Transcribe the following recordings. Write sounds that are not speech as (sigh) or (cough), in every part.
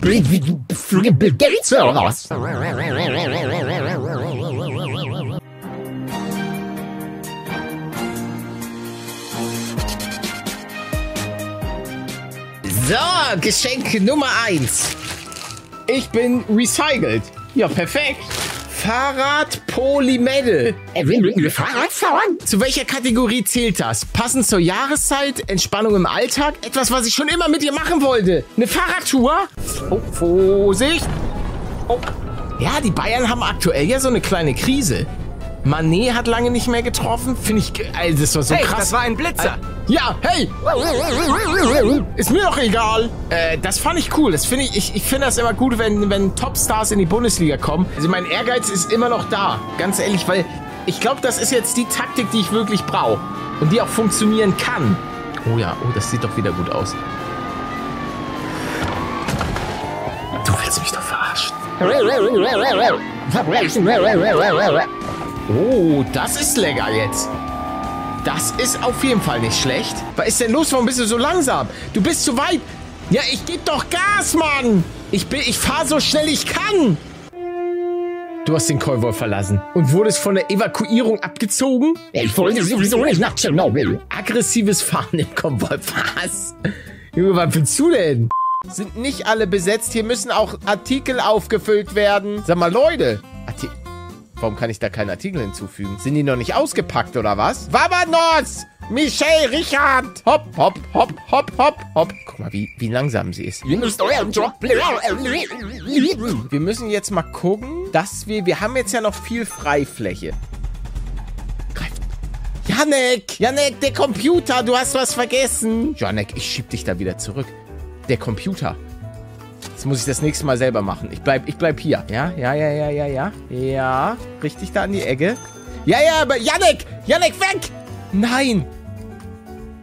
Bill, wie du Bill Gates oder was? So, Geschenk Nummer 1. Ich bin recycelt. Ja, perfekt. Fahrrad Polymedal. Er will mit mir Fahrrad fahren? Zu welcher Kategorie zählt das? Passend zur Jahreszeit, Entspannung im Alltag, etwas, was ich schon immer mit dir machen wollte. Eine Fahrradtour? Oh, Vorsicht! Oh. Ja, die Bayern haben aktuell ja so eine kleine Krise. Manet hat lange nicht mehr getroffen. Finde ich, also das war so Hey, krass. das war ein Blitzer. Ja, hey! Ist mir doch egal. Äh, das fand ich cool. Das finde ich, ich, ich finde das immer gut, wenn, wenn Topstars in die Bundesliga kommen. Also mein Ehrgeiz ist immer noch da. Ganz ehrlich, weil ich glaube, das ist jetzt die Taktik, die ich wirklich brauche. Und die auch funktionieren kann. Oh ja, oh, das sieht doch wieder gut aus. Du willst mich doch verarschen. Oh, das ist lecker jetzt. Das ist auf jeden Fall nicht schlecht. Was ist denn los? Warum bist du so langsam? Du bist zu weit. Ja, ich geb doch Gas, Mann. Ich bin, ich fahr so schnell ich kann. Du hast den Konvoi verlassen und wurdest von der Evakuierung abgezogen? Ich wollte sowieso nicht nach Tschernobyl. Aggressives Fahren im Konvoi. Was? Junge, was willst du denn? Sind nicht alle besetzt. Hier müssen auch Artikel aufgefüllt werden. Sag mal, Leute. Arti Warum kann ich da keinen Artikel hinzufügen? Sind die noch nicht ausgepackt oder was? Vabanos! Michelle, Richard! Hopp, hopp, hopp, hopp, hopp, hopp. Guck mal, wie, wie langsam sie ist. Wir müssen jetzt mal gucken, dass wir... Wir haben jetzt ja noch viel Freifläche. Greif. Janek! Janek, der Computer! Du hast was vergessen! Janek, ich schieb dich da wieder zurück. Der Computer. Jetzt muss ich das nächste Mal selber machen. Ich bleib, ich bleib hier. Ja, ja, ja, ja, ja, ja. Ja, richtig da an die Ecke. Ja, ja, aber Janek! Janek, weg! Nein!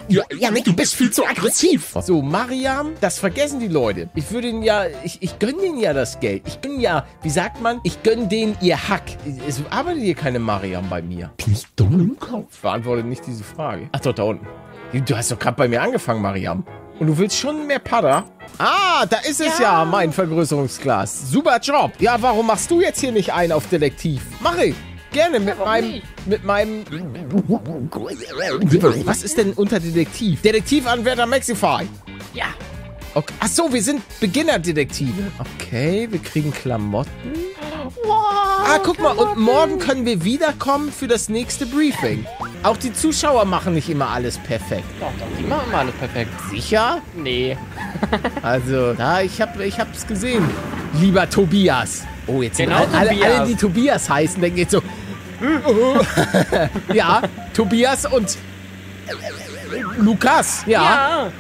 Ja, Janik, du bist viel zu aggressiv. So, Mariam, das vergessen die Leute. Ich würde ihnen ja, ich, ich gönne denen ja das Geld. Ich gönne ja, wie sagt man, ich gönne denen ihr Hack. Es arbeitet hier keine Mariam bei mir. Bin ich dumm im Kopf? Beantworte nicht diese Frage. Ach doch, da unten. Du hast doch gerade bei mir angefangen, Mariam. Und du willst schon mehr Pada? Ah, da ist es ja, mein Vergrößerungsglas. Super Job. Ja, warum machst du jetzt hier nicht ein auf Detektiv? Mach ich. Gerne mit meinem, mit meinem, was ist denn unter Detektiv? Detektivanwärter Maxify. Ja. Okay. Ach so, wir sind Beginnerdetektive. Okay, wir kriegen Klamotten. Ah, guck mal, und morgen können wir wiederkommen für das nächste Briefing. Auch die Zuschauer machen nicht immer alles perfekt. Doch, doch, die machen mal alles perfekt. Sicher? Nee. (laughs) Also, ja, ich hab, ich hab's gesehen. Lieber Tobias. Oh, jetzt Genau, sind alle, alle, Tobias. alle, die Tobias heißen, denken jetzt so. (laughs) ja, Tobias und Lukas. Ja, Ja.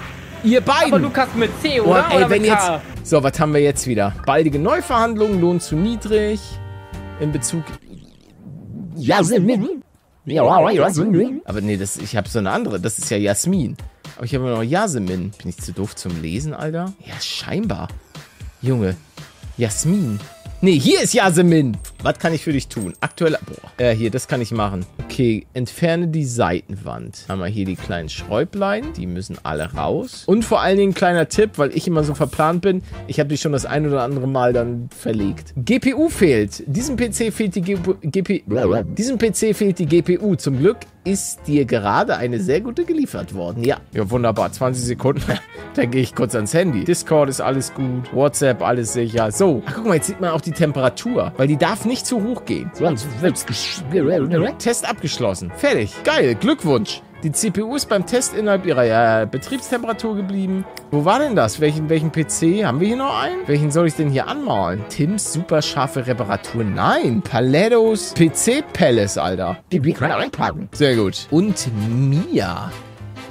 ihr beiden. Aber Lukas mit C, Und oder? ey, oder wenn mit jetzt. K? So, was haben wir jetzt wieder? Baldige Neuverhandlungen, Lohn zu niedrig. In Bezug. Jasmin. Ja, Jasmin. Aber nee, das, ich habe so eine andere. Das ist ja Jasmin. Aber ich habe noch Jasmin. Bin ich zu doof zum Lesen, Alter? Ja, scheinbar. Junge. Jasmin. Nee, hier ist Jasmin. Was kann ich für dich tun? Aktueller. Boah. Äh, hier, das kann ich machen. Okay, entferne die Seitenwand. Haben wir hier die kleinen Schräublein. Die müssen alle raus. Und vor allen Dingen kleiner Tipp, weil ich immer so verplant bin. Ich habe die schon das ein oder andere Mal dann verlegt. GPU fehlt. Diesem PC fehlt die GPU. GP Diesem PC fehlt die GPU. Zum Glück ist dir gerade eine sehr gute geliefert worden. Ja. Ja, wunderbar. 20 Sekunden. (laughs) Dann gehe ich kurz ans Handy. Discord ist alles gut. WhatsApp alles sicher. So. Ach, guck mal, jetzt sieht man auch die Temperatur. Weil die darf nicht zu hoch gehen. Test abgeschlossen. Fertig. Geil. Glückwunsch. Die CPU ist beim Test innerhalb ihrer äh, Betriebstemperatur geblieben. Wo war denn das? Welchen, welchen PC? Haben wir hier noch einen? Welchen soll ich denn hier anmalen? Tims super scharfe Reparatur? Nein. Palettos PC Palace, Alter. Sehr gut. Und Mia.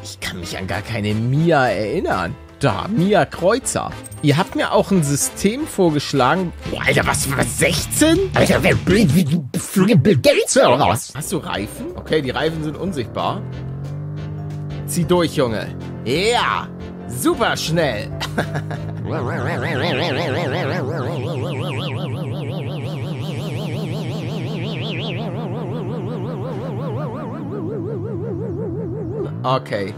Ich kann mich an gar keine Mia erinnern. Da, Mia Kreuzer. Ihr habt mir auch ein System vorgeschlagen. Boah, Alter, was, was, 16? Alter, wer Bill, wie du Bill Gates was? Hast du Reifen? Okay, die Reifen sind unsichtbar. Zieh durch, Junge. Ja, super schnell. (laughs) Okay.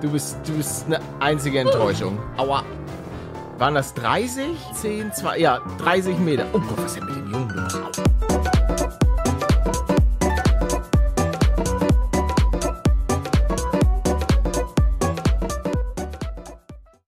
Du bist, du bist eine einzige Enttäuschung. Aua. Waren das 30, 10, 2, ja, 30 Meter. Oh Gott, was ist denn mit dem Jungen los?